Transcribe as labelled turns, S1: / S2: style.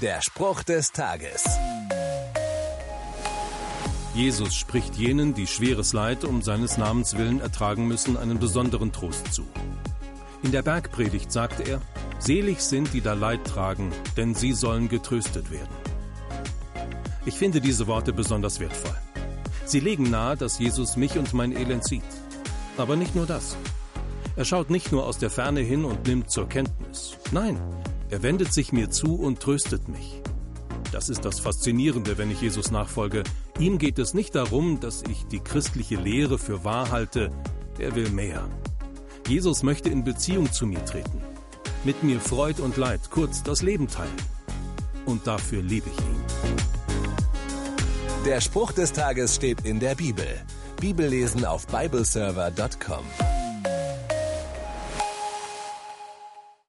S1: Der Spruch des Tages.
S2: Jesus spricht jenen, die schweres Leid um seines Namens willen ertragen müssen, einen besonderen Trost zu. In der Bergpredigt sagte er, Selig sind, die da Leid tragen, denn sie sollen getröstet werden. Ich finde diese Worte besonders wertvoll. Sie legen nahe, dass Jesus mich und mein Elend sieht. Aber nicht nur das. Er schaut nicht nur aus der Ferne hin und nimmt zur Kenntnis. Nein, er wendet sich mir zu und tröstet mich. Das ist das Faszinierende, wenn ich Jesus nachfolge. Ihm geht es nicht darum, dass ich die christliche Lehre für wahr halte. Er will mehr. Jesus möchte in Beziehung zu mir treten. Mit mir Freud und Leid, kurz das Leben teilen. Und dafür liebe ich ihn.
S1: Der Spruch des Tages steht in der Bibel. Bibellesen auf bibleserver.com.